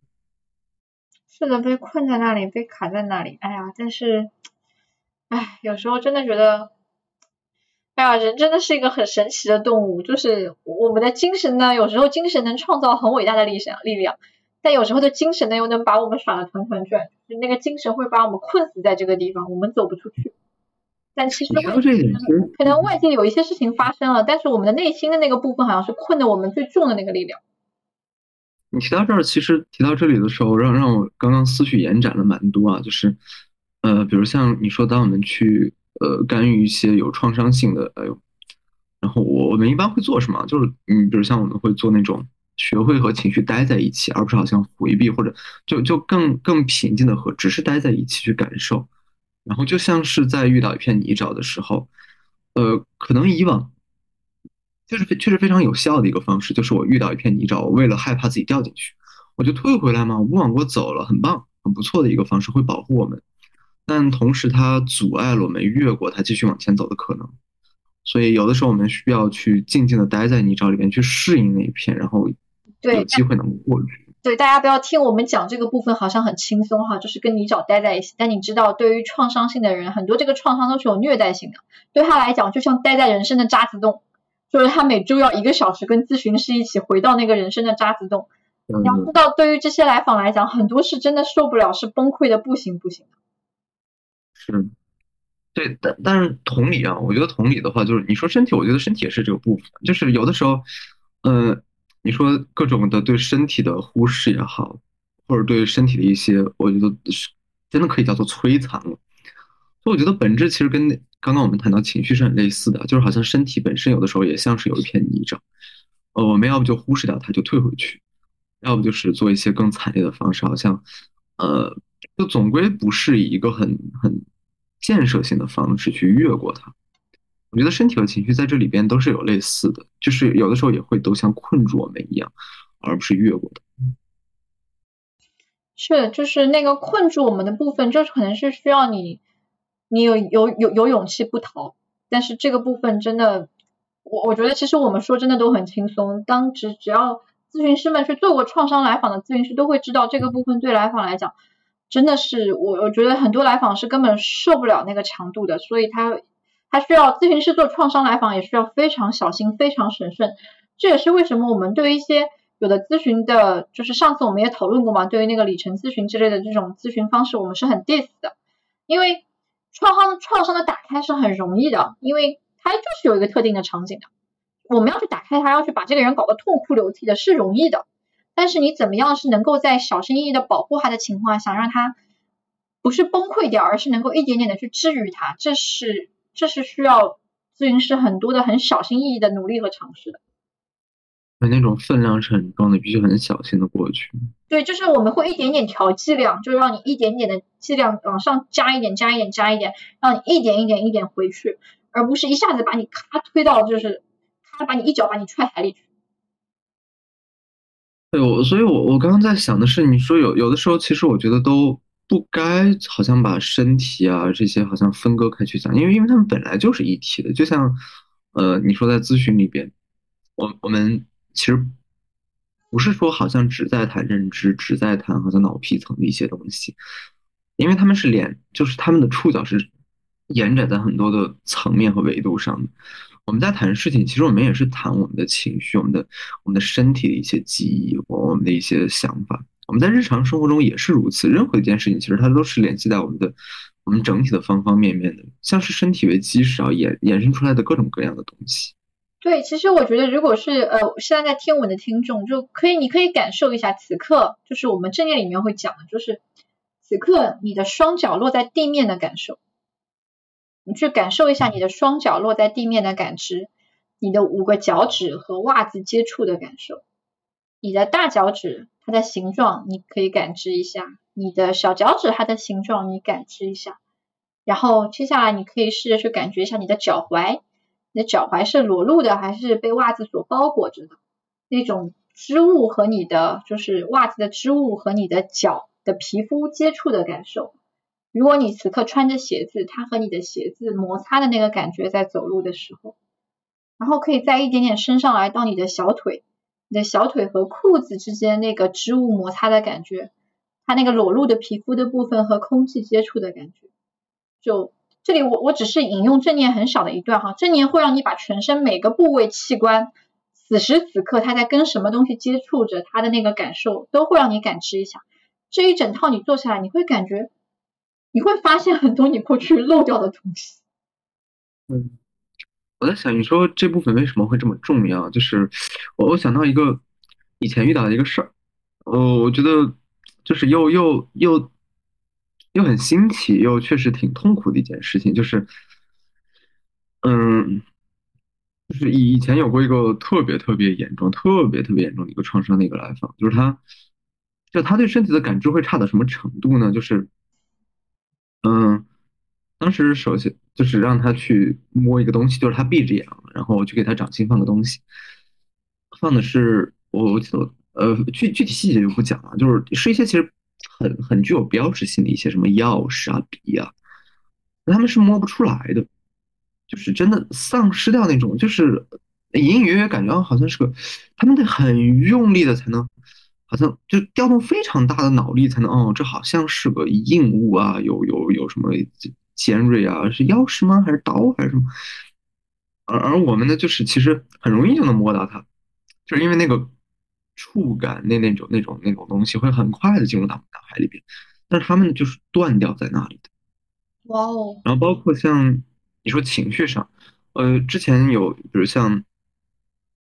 是的，被困在那里，被卡在那里。哎呀，但是，哎，有时候真的觉得，哎呀，人真的是一个很神奇的动物。就是我们的精神呢，有时候精神能创造很伟大的力量，力量，但有时候的精神呢，又能把我们耍的团团转。就那个精神会把我们困死在这个地方，我们走不出去。但其实，可能外界有一些事情发生了，但是我们的内心的那个部分，好像是困的我们最重的那个力量。你提到这儿，其实提到这里的时候，让让我刚刚思绪延展了蛮多啊，就是，呃，比如像你说，当我们去呃干预一些有创伤性的，哎呦，然后我我们一般会做什么？就是，嗯，比如像我们会做那种学会和情绪待在一起，而不是好像回避或者就就更更平静的和只是待在一起去感受，然后就像是在遇到一片泥沼的时候，呃，可能以往。就是确实非常有效的一个方式，就是我遇到一片泥沼，我为了害怕自己掉进去，我就退回来嘛，我不往过走了，很棒，很不错的一个方式，会保护我们。但同时它阻碍了我们越过它继续往前走的可能。所以有的时候我们需要去静静的待在泥沼里面去适应那一片，然后有机会能过去。对，大家不要听我们讲这个部分好像很轻松哈，就是跟泥沼待在一起。但你知道，对于创伤性的人，很多这个创伤都是有虐待性的，对他来讲就像待在人生的渣滓洞，就是他每周要一个小时跟咨询师一起回到那个人生的渣滓洞。你要知道，对于这些来访来讲，很多是真的受不了，是崩溃的不行不行的。是，对，但但是同理啊，我觉得同理的话，就是你说身体，我觉得身体也是这个部分，就是有的时候，嗯，你说各种的对身体的忽视也好，或者对身体的一些，我觉得是真的可以叫做摧残了。所以我觉得本质其实跟刚刚我们谈到情绪是很类似的，就是好像身体本身有的时候也像是有一片泥沼，呃，我们要不就忽视掉它，就退回去。要不就是做一些更惨烈的方式，好像，呃，就总归不是以一个很很建设性的方式去越过它。我觉得身体和情绪在这里边都是有类似的，就是有的时候也会都像困住我们一样，而不是越过的。是，就是那个困住我们的部分，就是可能是需要你，你有有有有勇气不逃。但是这个部分真的，我我觉得其实我们说真的都很轻松，当只只要。咨询师们去做过创伤来访的咨询师都会知道，这个部分对来访来讲，真的是我我觉得很多来访是根本受不了那个强度的，所以他他需要咨询师做创伤来访也需要非常小心、非常审慎。这也是为什么我们对于一些有的咨询的，就是上次我们也讨论过嘛，对于那个里程咨询之类的这种咨询方式，我们是很 diss 的，因为创伤创伤的打开是很容易的，因为它就是有一个特定的场景的。我们要去打开它，要去把这个人搞得痛哭流涕的，是容易的。但是你怎么样是能够在小心翼翼的保护他的情况下，想让他不是崩溃掉，而是能够一点点的去治愈他，这是这是需要咨询师很多的很小心翼翼的努力和尝试的。那种分量是很重的，必须很小心的过去。对，就是我们会一点点调剂量，就让你一点点的剂量往上加一点，加一点，加一点，让你一点一点一点回去，而不是一下子把你咔推到就是。咔把你一脚把你踹海里去。对，我所以，我我刚刚在想的是，你说有有的时候，其实我觉得都不该好像把身体啊这些好像分割开去讲，因为因为他们本来就是一体的。就像呃，你说在咨询里边，我我们其实不是说好像只在谈认知，只在谈好像脑皮层的一些东西，因为他们是连，就是他们的触角是延展在很多的层面和维度上的。我们在谈事情，其实我们也是谈我们的情绪、我们的、我们的身体的一些记忆我们的一些想法。我们在日常生活中也是如此，任何一件事情，其实它都是联系在我们的、我们整体的方方面面的，像是身体为基石啊，衍衍生出来的各种各样的东西。对，其实我觉得，如果是呃现在在听我的听众，就可以，你可以感受一下，此刻就是我们正念里面会讲的，就是此刻你的双脚落在地面的感受。你去感受一下你的双脚落在地面的感知，你的五个脚趾和袜子接触的感受，你的大脚趾它的形状你可以感知一下，你的小脚趾它的形状你感知一下，然后接下来你可以试着去感觉一下你的脚踝，你的脚踝是裸露的还是被袜子所包裹着的？那种织物和你的就是袜子的织物和你的脚的皮肤接触的感受。如果你此刻穿着鞋子，它和你的鞋子摩擦的那个感觉在走路的时候，然后可以再一点点升上来到你的小腿，你的小腿和裤子之间那个织物摩擦的感觉，它那个裸露的皮肤的部分和空气接触的感觉。就这里我我只是引用正念很少的一段哈，正念会让你把全身每个部位器官此时此刻它在跟什么东西接触着，它的那个感受都会让你感知一下。这一整套你做下来，你会感觉。你会发现很多你过去漏掉的东西。嗯，我在想，你说这部分为什么会这么重要？就是我我想到一个以前遇到的一个事儿，呃，我觉得就是又又又又很新奇，又确实挺痛苦的一件事情，就是嗯，就是以以前有过一个特别特别严重、特别特别严重的一个创伤的一个来访，就是他，就他对身体的感知会差到什么程度呢？就是。嗯，当时首先就是让他去摸一个东西，就是他闭着眼，然后我去给他掌心放个东西，放的是我我记得呃具具体细节就不讲了，就是是一些其实很很具有标志性的一些什么钥匙啊笔啊，他们是摸不出来的，就是真的丧失掉那种，就是隐隐约约感觉好像是个，他们得很用力的才能好像就调动非常大的脑力才能，哦，这好像是个硬物啊，有有有什么尖锐啊，是钥匙吗？还是刀还是什么？而而我们呢，就是其实很容易就能摸到它，就是因为那个触感，那那种那种那种东西会很快的进入到脑海里边，但是他们就是断掉在那里的。哇哦！然后包括像你说情绪上，呃，之前有比如像，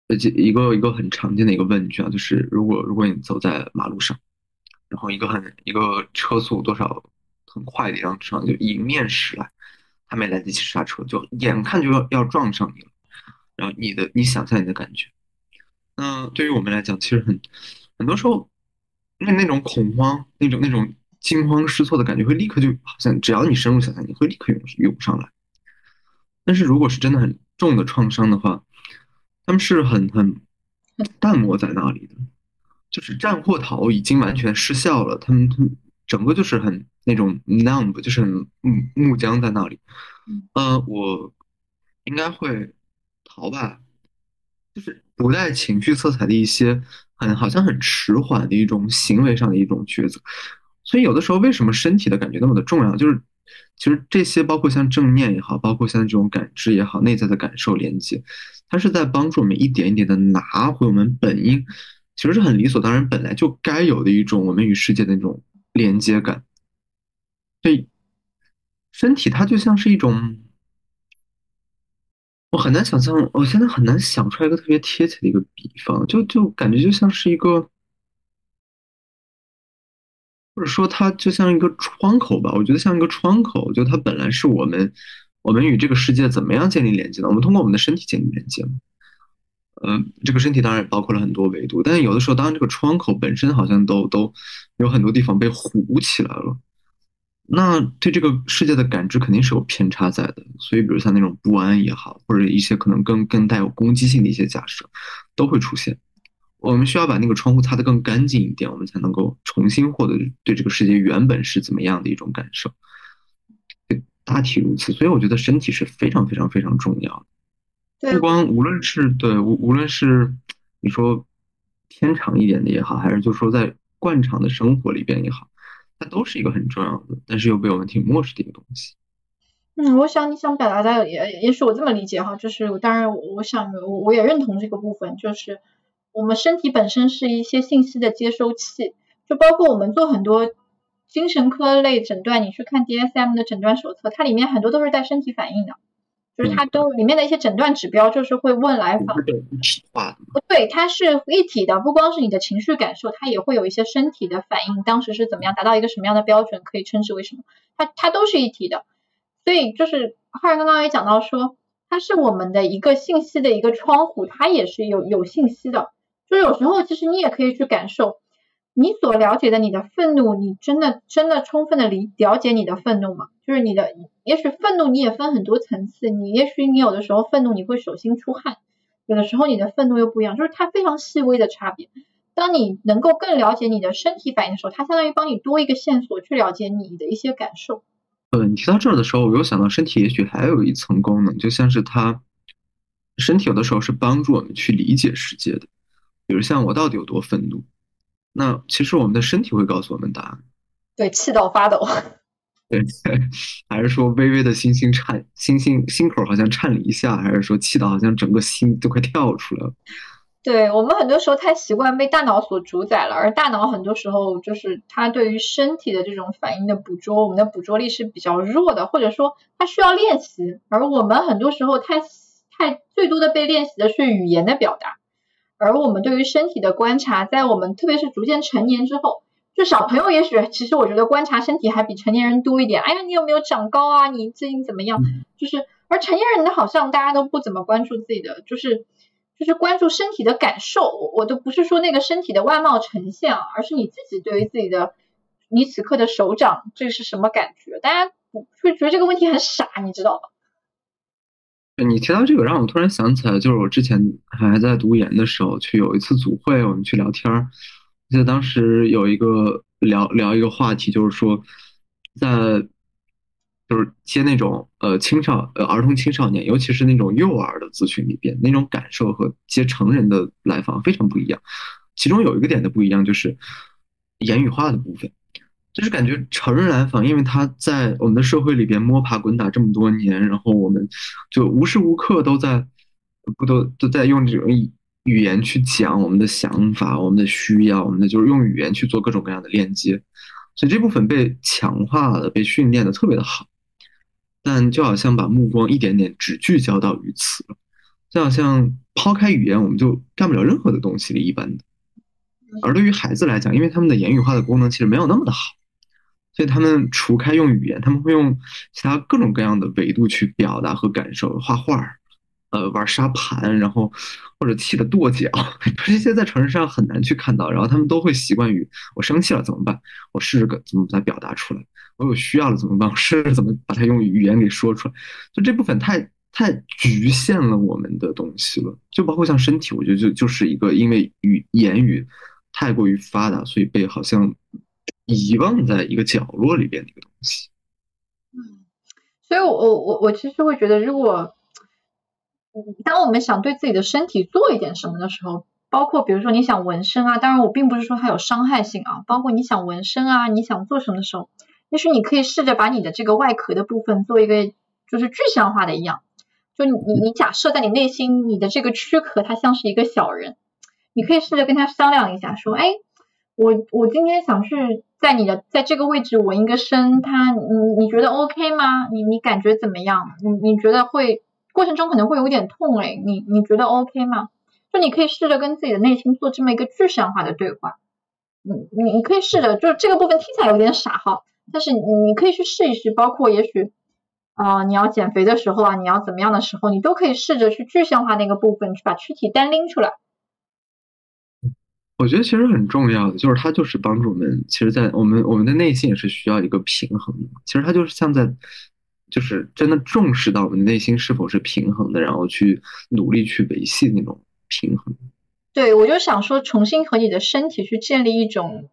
呃，一个一个很常见的一个问句啊，就是如果如果你走在马路上，然后一个很一个车速多少很快的一辆车就迎面驶来。还没来得及刹车，就眼看就要要撞上你了。然后你的，你想象你的感觉。那对于我们来讲，其实很很多时候，那那种恐慌，那种那种惊慌失措的感觉，会立刻就好像只要你深入想象，你会立刻涌涌上来。但是如果是真的很重的创伤的话，他们是很很淡漠在那里的，就是战或逃已经完全失效了。他们他们。整个就是很那种 numb，就是很木木僵在那里。呃，我应该会逃吧，就是不带情绪色彩的一些很好像很迟缓的一种行为上的一种抉择。所以有的时候为什么身体的感觉那么的重要？就是其实这些包括像正念也好，包括像这种感知也好，内在的感受连接，它是在帮助我们一点一点的拿回我们本应其实是很理所当然本来就该有的一种我们与世界的那种。连接感，对身体，它就像是一种，我很难想象，我现在很难想出来一个特别贴切的一个比方，就就感觉就像是一个，或者说它就像一个窗口吧，我觉得像一个窗口，就它本来是我们，我们与这个世界怎么样建立连接的？我们通过我们的身体建立连接嗯，这个身体当然也包括了很多维度，但是有的时候，当然这个窗口本身好像都都有很多地方被糊起来了，那对这个世界的感知肯定是有偏差在的。所以，比如像那种不安也好，或者一些可能更更带有攻击性的一些假设，都会出现。我们需要把那个窗户擦得更干净一点，我们才能够重新获得对这个世界原本是怎么样的一种感受。大体如此，所以我觉得身体是非常非常非常重要的。不光无论是对无无论是你说偏长一点的也好，还是就说在惯常的生活里边也好，它都是一个很重要的，但是又被我们挺漠视的一个东西。嗯，我想你想表达的也也许我这么理解哈，就是当然我想我我也认同这个部分，就是我们身体本身是一些信息的接收器，就包括我们做很多精神科类诊断，你去看 DSM 的诊断手册，它里面很多都是带身体反应的。就是它都里面的一些诊断指标，就是会问来访，不对，它是一体的，不光是你的情绪感受，它也会有一些身体的反应，当时是怎么样，达到一个什么样的标准，可以称之为什么？它它都是一体的，所以就是浩然刚刚也讲到说，它是我们的一个信息的一个窗户，它也是有有信息的，就有时候其实你也可以去感受。你所了解的你的愤怒，你真的真的充分的理了解你的愤怒吗？就是你的，也许愤怒你也分很多层次，你也许你有的时候愤怒你会手心出汗，有的时候你的愤怒又不一样，就是它非常细微的差别。当你能够更了解你的身体反应的时候，它相当于帮你多一个线索去了解你的一些感受。呃，你提到这儿的时候，我又想到身体也许还有一层功能，就像是它身体有的时候是帮助我们去理解世界的，比如像我到底有多愤怒。那其实我们的身体会告诉我们答案。对，气到发抖。对，还是说微微的心心颤，心心心口好像颤了一下，还是说气到好像整个心都快跳出来了？对我们很多时候太习惯被大脑所主宰了，而大脑很多时候就是它对于身体的这种反应的捕捉，我们的捕捉力是比较弱的，或者说它需要练习。而我们很多时候太太最多的被练习的是语言的表达。而我们对于身体的观察，在我们特别是逐渐成年之后，就小朋友也许其实我觉得观察身体还比成年人多一点。哎呀，你有没有长高啊？你最近怎么样？就是而成年人的好像大家都不怎么关注自己的，就是就是关注身体的感受。我我都不是说那个身体的外貌呈现，而是你自己对于自己的你此刻的手掌这是什么感觉？大家会觉得这个问题很傻，你知道吧？你提到这个，让我突然想起来，就是我之前还在读研的时候，去有一次组会，我们去聊天儿。记得当时有一个聊聊一个话题，就是说，在就是接那种呃青少呃儿童青少年，尤其是那种幼儿的咨询里边，那种感受和接成人的来访非常不一样。其中有一个点的不一样就是言语化的部分，就是感觉成人来访，因为他在我们的社会里边摸爬滚打这么多年，然后我们就无时无刻都在不都都在用这种语言去讲我们的想法、我们的需要、我们的就是用语言去做各种各样的链接，所以这部分被强化了、被训练的特别的好。但就好像把目光一点点只聚焦到于此了，就好像抛开语言，我们就干不了任何的东西了一般。而对于孩子来讲，因为他们的言语化的功能其实没有那么的好，所以他们除开用语言，他们会用其他各种各样的维度去表达和感受，画画儿。呃，玩沙盘，然后或者气的跺脚，这些在城市上很难去看到。然后他们都会习惯于我生气了怎么办？我试着怎么把它表达出来。我有需要了怎么办？我试着怎么把它用语言给说出来。就这部分太太局限了我们的东西了。就包括像身体，我觉得就就是一个因为语言语太过于发达，所以被好像遗忘在一个角落里边的一个东西。嗯，所以我我我我其实会觉得，如果当我们想对自己的身体做一点什么的时候，包括比如说你想纹身啊，当然我并不是说它有伤害性啊，包括你想纹身啊，你想做什么的时候，也许你可以试着把你的这个外壳的部分做一个就是具象化的一样，就你你假设在你内心你的这个躯壳它像是一个小人，你可以试着跟他商量一下，说，哎，我我今天想去在你的在这个位置纹一个身，他你你觉得 OK 吗？你你感觉怎么样？你你觉得会？过程中可能会有点痛哎，你你觉得 OK 吗？就你可以试着跟自己的内心做这么一个具象化的对话，你你你可以试着，就是这个部分听起来有点傻哈，但是你你可以去试一试，包括也许啊你要减肥的时候啊，你要怎么样的时候，你都可以试着去具象化那个部分，去把躯体单拎出来。我觉得其实很重要的就是它就是帮助我们，其实，在我们我们的内心也是需要一个平衡的，其实它就是像在。就是真的重视到你内心是否是平衡的，然后去努力去维系那种平衡。对，我就想说，重新和你的身体去建立一种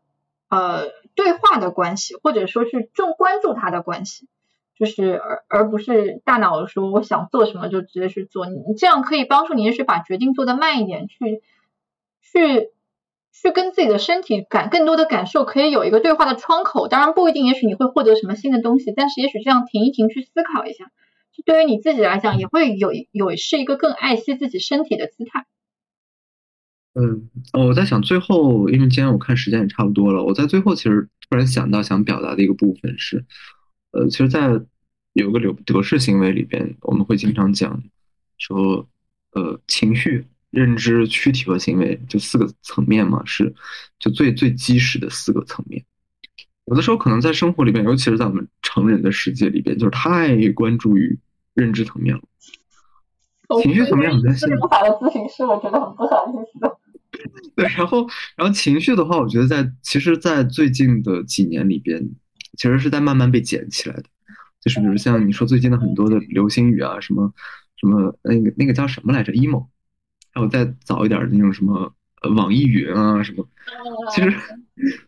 呃对话的关系，或者说是重关注它的关系，就是而而不是大脑说我想做什么就直接去做，你你这样可以帮助你，也许把决定做得慢一点，去去。去跟自己的身体感更多的感受，可以有一个对话的窗口。当然不一定，也许你会获得什么新的东西，但是也许这样停一停，去思考一下，对于你自己来讲，也会有有是一个更爱惜自己身体的姿态。嗯，我在想最后，因为今天我看时间也差不多了，我在最后其实突然想到想表达的一个部分是，呃，其实，在有个流德式行为里边，我们会经常讲说，呃，情绪。认知、躯体和行为就四个层面嘛，是就最最基石的四个层面。有的时候可能在生活里边，尤其是在我们成人的世界里边，就是太关注于认知层面了。情绪层面很担心。法的咨询师，我觉得很不好意思。对，然后然后情绪的话，我觉得在其实，在最近的几年里边，其实是在慢慢被捡起来的。就是比如像你说最近的很多的流行语啊，什么什么那个那个叫什么来着？emo。还有再早一点的那种什么呃网易云啊什么，其实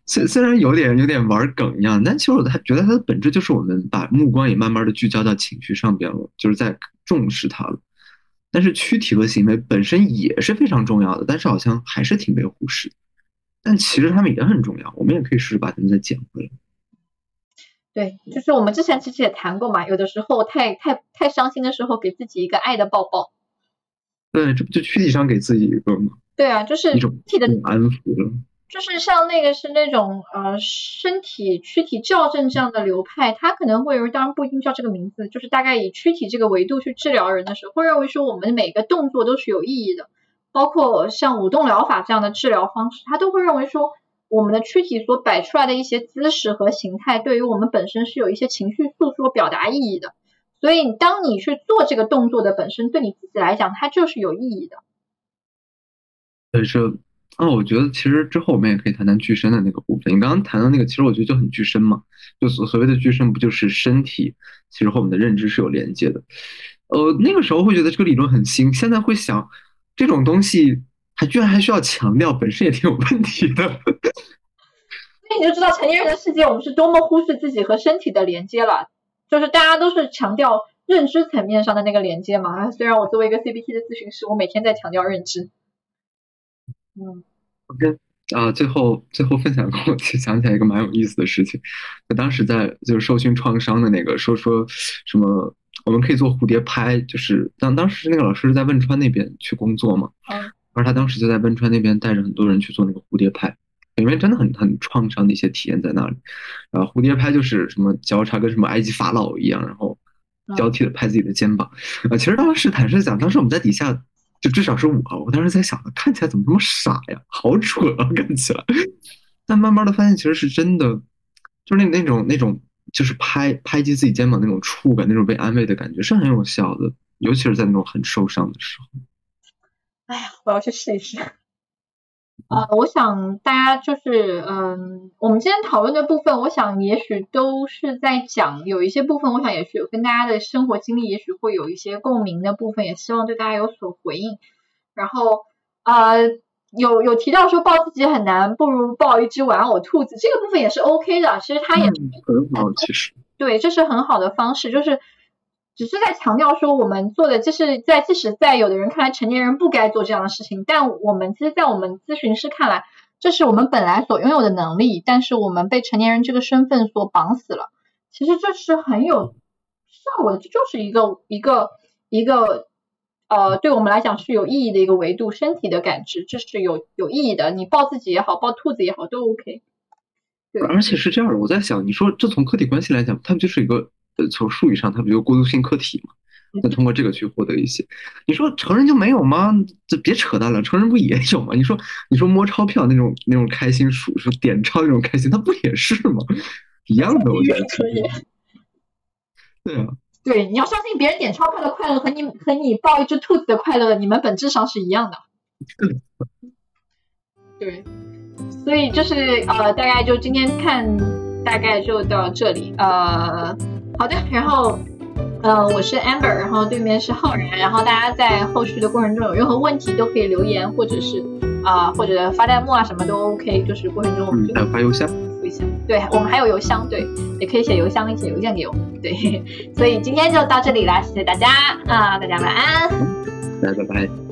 虽虽然有点有点玩梗一样，但其实我还觉得它的本质就是我们把目光也慢慢的聚焦到情绪上边了，就是在重视它了。但是躯体和行为本身也是非常重要的，但是好像还是挺被忽视。但其实他们也很重要，我们也可以试试把他们再捡回来。对，就是我们之前其实也谈过嘛，有的时候太太太伤心的时候，给自己一个爱的抱抱。对，这不就躯体上给自己一个吗？对啊，就是一种体的安抚了。就是像那个是那种呃身体躯体校正这样的流派，他可能会认为，当然不一定叫这个名字，就是大概以躯体这个维度去治疗人的时候，会认为说我们每个动作都是有意义的，包括像舞动疗法这样的治疗方式，他都会认为说我们的躯体所摆出来的一些姿势和形态，对于我们本身是有一些情绪诉说表达意义的。所以，当你去做这个动作的本身，对你自己来讲，它就是有意义的。对，这，啊，我觉得其实之后我们也可以谈谈具身的那个部分。你刚刚谈到那个，其实我觉得就很具身嘛，就所所谓的具身，不就是身体其实和我们的认知是有连接的？呃，那个时候会觉得这个理论很新，现在会想，这种东西还居然还需要强调，本身也挺有问题的。那你就知道成年人的世界，我们是多么忽视自己和身体的连接了。就是大家都是强调认知层面上的那个连接嘛，虽然我作为一个 CBT 的咨询师，我每天在强调认知。嗯，OK 啊，最后最后分享给我想起来一个蛮有意思的事情，就当时在就是受训创伤的那个说说什么我们可以做蝴蝶拍，就是当当时那个老师是在汶川那边去工作嘛，嗯，而他当时就在汶川那边带着很多人去做那个蝴蝶拍，里面真的很很创伤的一些体验在那里，然后蝴蝶拍就是什么交叉跟什么埃及法老一样，然后交替的拍自己的肩膀，啊，其实当时坦率讲，当时我们在底下。就至少是我，我当时在想，看起来怎么这么傻呀，好蠢啊，看起来。但慢慢的发现，其实是真的，就是那那种那种，就是拍拍击自己肩膀那种触感，那种被安慰的感觉是很有效的，尤其是在那种很受伤的时候。哎呀，我要去试一试。呃，我想大家就是，嗯，我们今天讨论的部分，我想也许都是在讲有一些部分，我想也许有跟大家的生活经历，也许会有一些共鸣的部分，也希望对大家有所回应。然后，呃，有有提到说抱自己很难，不如抱一只玩偶兔子，这个部分也是 OK 的。其实它也很好，其实对，这是很好的方式，就是。只是在强调说，我们做的就是在即使在有的人看来，成年人不该做这样的事情，但我们其实，在我们咨询师看来，这是我们本来所拥有的能力，但是我们被成年人这个身份所绑死了。其实这是很有效果的，这就是一个一个一个呃，对我们来讲是有意义的一个维度，身体的感知，这是有有意义的。你抱自己也好，抱兔子也好，都 OK。对，而且是这样的，我在想，你说这从客体关系来讲，它不就是一个？呃，从术语上，它不就过渡性客体嘛？那通过这个去获得一些，你说成人就没有吗？这别扯淡了，成人不也有吗？你说，你说摸钞票那种那种开心，数是点钞那种开心，它不也是吗？一样的，我觉得可以。对啊。对，你要相信别人点钞票的快乐和你和你抱一只兔子的快乐，你们本质上是一样的。对。所以就是呃，大概就今天看。大概就到这里，呃，好的，然后，呃，我是 Amber，然后对面是浩然，然后大家在后续的过程中有任何问题都可以留言，或者是啊，或者发弹幕啊，什么都 OK，就是过程中我们发邮箱，邮箱，对我们还有邮箱，对，也可以写邮箱，写邮件给我们，对，所以今天就到这里啦，谢谢大家啊，大家晚安，大家拜拜。